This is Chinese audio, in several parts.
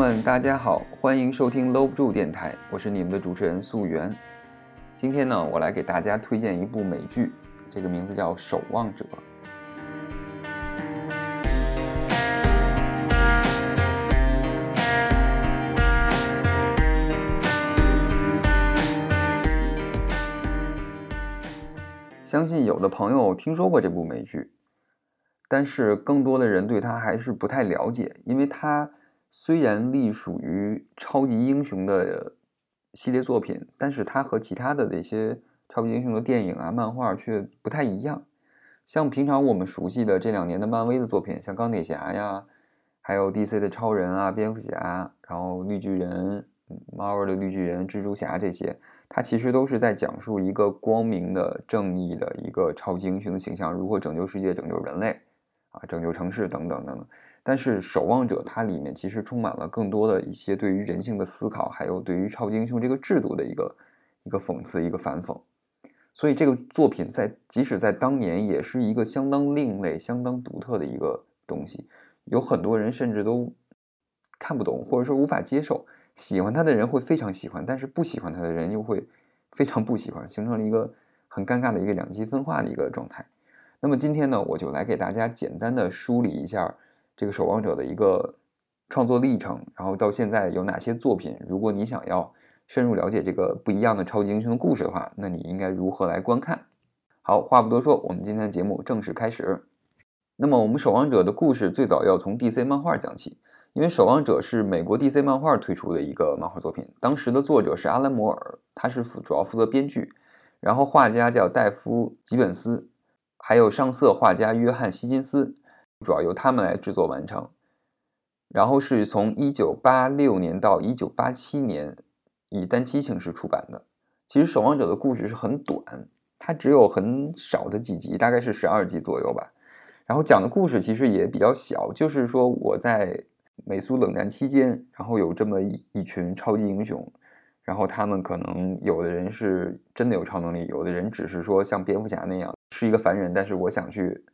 们，大家好，欢迎收听搂不住电台，我是你们的主持人素媛。今天呢，我来给大家推荐一部美剧，这个名字叫《守望者》。相信有的朋友听说过这部美剧，但是更多的人对它还是不太了解，因为它。虽然隶属于超级英雄的系列作品，但是它和其他的那些超级英雄的电影啊、漫画却不太一样。像平常我们熟悉的这两年的漫威的作品，像钢铁侠呀，还有 DC 的超人啊、蝙蝠侠，然后绿巨人、Marvel 的绿巨人、蜘蛛侠这些，它其实都是在讲述一个光明的、正义的一个超级英雄的形象如何拯救世界、拯救人类啊、拯救城市等等等等。但是《守望者》它里面其实充满了更多的一些对于人性的思考，还有对于超级英雄这个制度的一个一个讽刺、一个反讽。所以这个作品在即使在当年也是一个相当另类、相当独特的一个东西。有很多人甚至都看不懂，或者说无法接受。喜欢他的人会非常喜欢，但是不喜欢他的人又会非常不喜欢，形成了一个很尴尬的一个两极分化的一个状态。那么今天呢，我就来给大家简单的梳理一下。这个守望者的一个创作历程，然后到现在有哪些作品？如果你想要深入了解这个不一样的超级英雄的故事的话，那你应该如何来观看？好，话不多说，我们今天的节目正式开始。那么，我们守望者的故事最早要从 DC 漫画讲起，因为守望者是美国 DC 漫画推出的一个漫画作品，当时的作者是阿兰·摩尔，他是主要负责编剧，然后画家叫戴夫·吉本斯，还有上色画家约翰·希金斯。主要由他们来制作完成，然后是从一九八六年到一九八七年以单期形式出版的。其实《守望者》的故事是很短，它只有很少的几集，大概是十二集左右吧。然后讲的故事其实也比较小，就是说我在美苏冷战期间，然后有这么一群超级英雄，然后他们可能有的人是真的有超能力，有的人只是说像蝙蝠侠那样是一个凡人，但是我想去。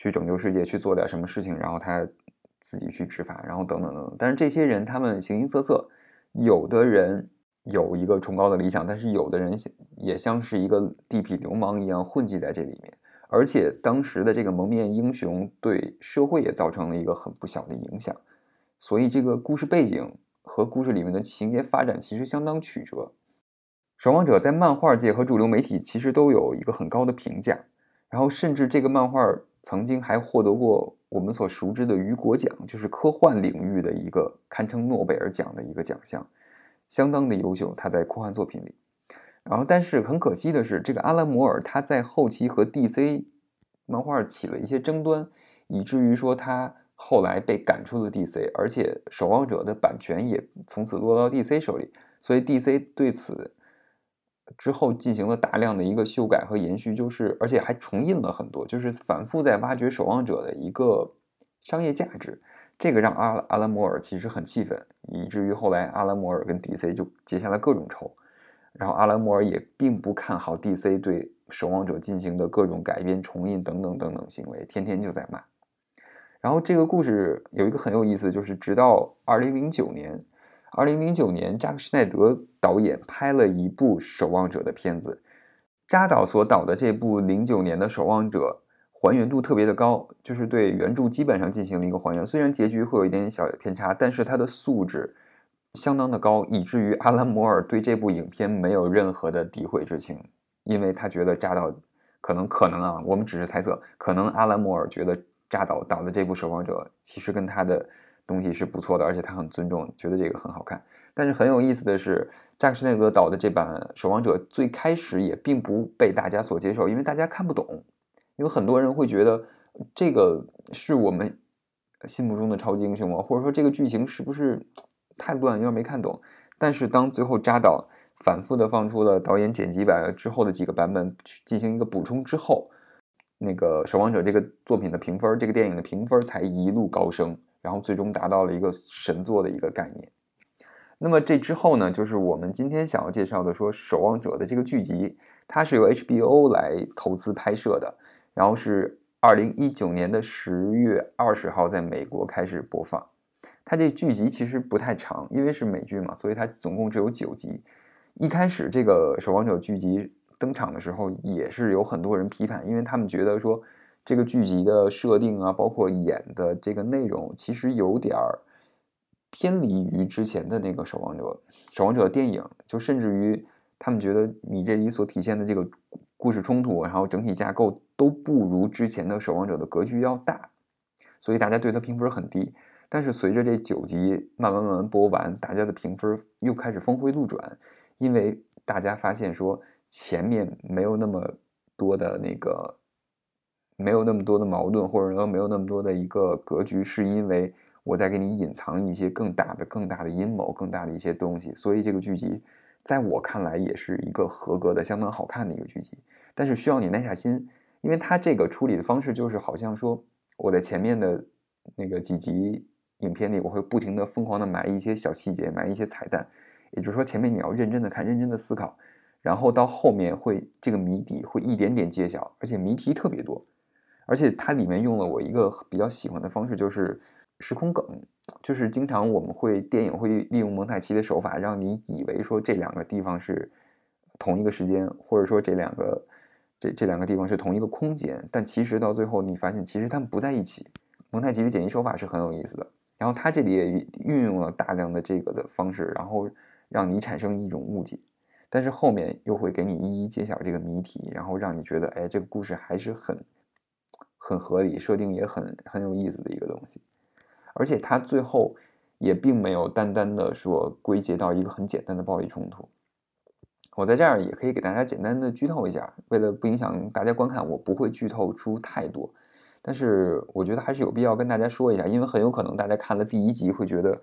去拯救世界，去做点什么事情，然后他自己去执法，然后等等等等。但是这些人他们形形色色，有的人有一个崇高的理想，但是有的人也像是一个地痞流氓一样混迹在这里面。而且当时的这个蒙面英雄对社会也造成了一个很不小的影响，所以这个故事背景和故事里面的情节发展其实相当曲折。守望者在漫画界和主流媒体其实都有一个很高的评价，然后甚至这个漫画。曾经还获得过我们所熟知的雨果奖，就是科幻领域的一个堪称诺贝尔奖的一个奖项，相当的优秀。他在科幻作品里，然后但是很可惜的是，这个阿兰·摩尔他在后期和 DC 漫画起了一些争端，以至于说他后来被赶出了 DC，而且《守望者》的版权也从此落到 DC 手里，所以 DC 对此。之后进行了大量的一个修改和延续，就是而且还重印了很多，就是反复在挖掘《守望者》的一个商业价值。这个让阿阿拉摩尔其实很气愤，以至于后来阿拉摩尔跟 DC 就结下了各种仇。然后阿拉摩尔也并不看好 DC 对《守望者》进行的各种改编、重印等等等等行为，天天就在骂。然后这个故事有一个很有意思，就是直到二零零九年。二零零九年，扎克施奈德导演拍了一部《守望者》的片子。扎导所导的这部零九年的《守望者》还原度特别的高，就是对原著基本上进行了一个还原。虽然结局会有一点点小偏差，但是它的素质相当的高，以至于阿兰摩尔对这部影片没有任何的诋毁之情，因为他觉得扎导可能可能啊，我们只是猜测，可能阿兰摩尔觉得扎导导的这部《守望者》其实跟他的。东西是不错的，而且他很尊重，觉得这个很好看。但是很有意思的是，扎克施奈德导的这版《守望者》最开始也并不被大家所接受，因为大家看不懂。因为很多人会觉得这个是我们心目中的超级英雄啊，或者说这个剧情是不是太乱，有点没看懂。但是当最后扎导反复的放出了导演剪辑版之后的几个版本去进行一个补充之后，那个《守望者》这个作品的评分，这个电影的评分才一路高升。然后最终达到了一个神作的一个概念。那么这之后呢，就是我们今天想要介绍的，说《守望者》的这个剧集，它是由 HBO 来投资拍摄的，然后是二零一九年的十月二十号在美国开始播放。它这剧集其实不太长，因为是美剧嘛，所以它总共只有九集。一开始这个守望者剧集登场的时候，也是有很多人批判，因为他们觉得说这个剧集的设定啊，包括演的这个内容，其实有点儿偏离于之前的那个守望者守望者电影，就甚至于他们觉得你这里所体现的这个故事冲突，然后整体架构都不如之前的守望者的格局要大，所以大家对它评分很低。但是随着这九集慢慢慢慢播完，大家的评分又开始峰回路转，因为大家发现说前面没有那么多的那个，没有那么多的矛盾，或者说没有那么多的一个格局，是因为我在给你隐藏一些更大的、更大的阴谋、更大的一些东西。所以这个剧集在我看来也是一个合格的、相当好看的一个剧集，但是需要你耐下心，因为它这个处理的方式就是好像说我在前面的那个几集。影片里我会不停的疯狂的埋一些小细节，埋一些彩蛋，也就是说前面你要认真的看，认真的思考，然后到后面会这个谜底会一点点揭晓，而且谜题特别多，而且它里面用了我一个比较喜欢的方式，就是时空梗，就是经常我们会电影会利用蒙太奇的手法，让你以为说这两个地方是同一个时间，或者说这两个这这两个地方是同一个空间，但其实到最后你发现其实他们不在一起。蒙太奇的剪辑手法是很有意思的。然后他这里也运用了大量的这个的方式，然后让你产生一种误解，但是后面又会给你一一揭晓这个谜题，然后让你觉得，哎，这个故事还是很很合理，设定也很很有意思的一个东西。而且它最后也并没有单单的说归结到一个很简单的暴力冲突。我在这儿也可以给大家简单的剧透一下，为了不影响大家观看，我不会剧透出太多。但是我觉得还是有必要跟大家说一下，因为很有可能大家看了第一集会觉得，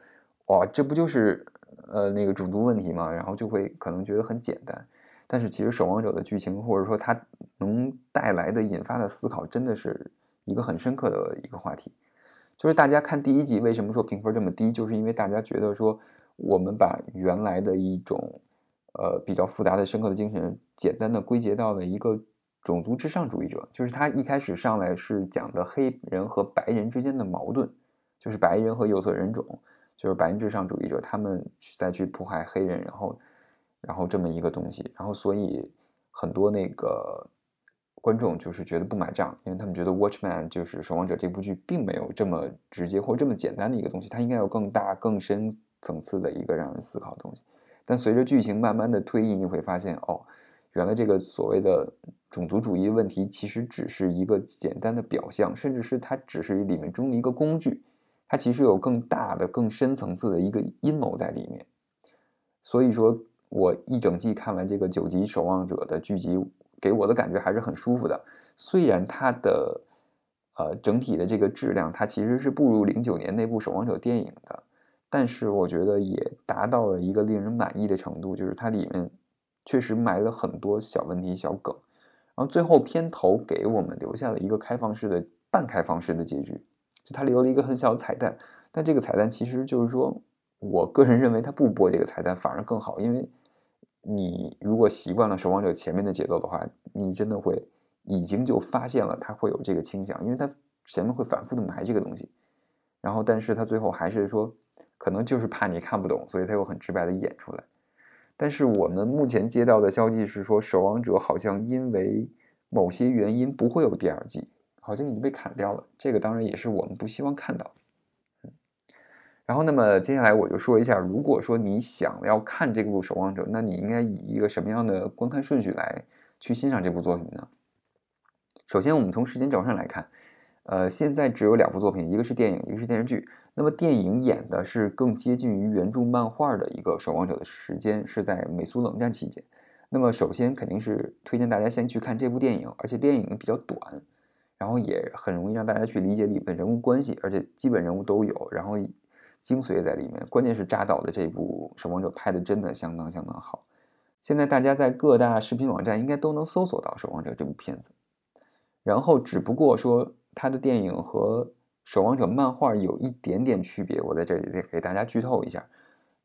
哇，这不就是呃那个种族问题吗？然后就会可能觉得很简单。但是其实《守望者》的剧情或者说它能带来的引发的思考，真的是一个很深刻的一个话题。就是大家看第一集为什么说评分这么低，就是因为大家觉得说我们把原来的一种呃比较复杂的深刻的精神，简单的归结到了一个。种族至上主义者就是他一开始上来是讲的黑人和白人之间的矛盾，就是白人和有色人种，就是白人至上主义者他们再去迫害黑人，然后，然后这么一个东西，然后所以很多那个观众就是觉得不买账，因为他们觉得《Watchman》就是《守望者》这部剧并没有这么直接或这么简单的一个东西，它应该有更大更深层次的一个让人思考的东西。但随着剧情慢慢的推移，你会发现哦。原来这个所谓的种族主义问题，其实只是一个简单的表象，甚至是它只是里面中的一个工具，它其实有更大的、更深层次的一个阴谋在里面。所以说，我一整季看完这个九集《守望者》的剧集，给我的感觉还是很舒服的。虽然它的呃整体的这个质量，它其实是不如零九年那部《守望者》电影的，但是我觉得也达到了一个令人满意的程度，就是它里面。确实埋了很多小问题、小梗，然后最后片头给我们留下了一个开放式的、半开放式的结局，就它留了一个很小的彩蛋。但这个彩蛋其实就是说，我个人认为他不播这个彩蛋反而更好，因为你如果习惯了《守望者》前面的节奏的话，你真的会已经就发现了他会有这个倾向，因为他前面会反复的埋这个东西，然后但是他最后还是说，可能就是怕你看不懂，所以他又很直白的演出来。但是我们目前接到的消息是说，《守望者》好像因为某些原因不会有第二季，好像已经被砍掉了。这个当然也是我们不希望看到的。然后，那么接下来我就说一下，如果说你想要看这部《守望者》，那你应该以一个什么样的观看顺序来去欣赏这部作品呢？首先，我们从时间轴上来看。呃，现在只有两部作品，一个是电影，一个是电视剧。那么电影演的是更接近于原著漫画的一个守望者的时间，是在美苏冷战期间。那么首先肯定是推荐大家先去看这部电影，而且电影比较短，然后也很容易让大家去理解里面人物关系，而且基本人物都有，然后精髓在里面。关键是扎导的这部守望者拍的真的相当相当好。现在大家在各大视频网站应该都能搜索到守望者这部片子，然后只不过说。他的电影和《守望者》漫画有一点点区别，我在这里给大家剧透一下，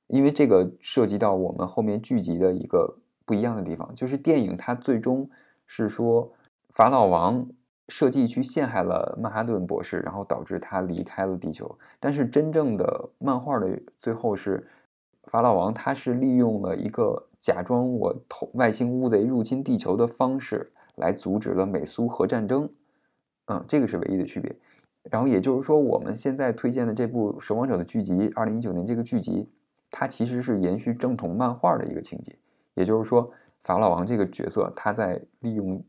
因为这个涉及到我们后面剧集的一个不一样的地方，就是电影它最终是说法老王设计去陷害了曼哈顿博士，然后导致他离开了地球。但是真正的漫画的最后是法老王，他是利用了一个假装我投外星乌贼入侵地球的方式来阻止了美苏核战争。嗯，这个是唯一的区别。然后也就是说，我们现在推荐的这部《守望者》的剧集，二零一九年这个剧集，它其实是延续正统漫画的一个情节。也就是说，法老王这个角色，他在利用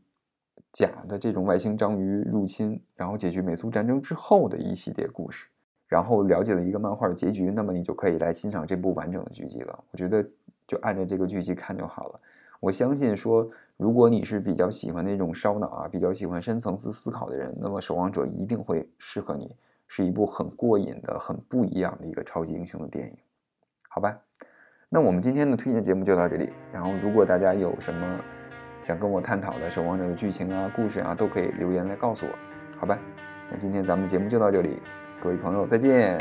假的这种外星章鱼入侵，然后解决美苏战争之后的一系列故事，然后了解了一个漫画的结局，那么你就可以来欣赏这部完整的剧集了。我觉得就按照这个剧集看就好了。我相信说，如果你是比较喜欢那种烧脑啊，比较喜欢深层次思考的人，那么《守望者》一定会适合你，是一部很过瘾的、很不一样的一个超级英雄的电影，好吧？那我们今天的推荐节目就到这里。然后，如果大家有什么想跟我探讨的《守望者》的剧情啊、故事啊，都可以留言来告诉我，好吧？那今天咱们节目就到这里，各位朋友再见。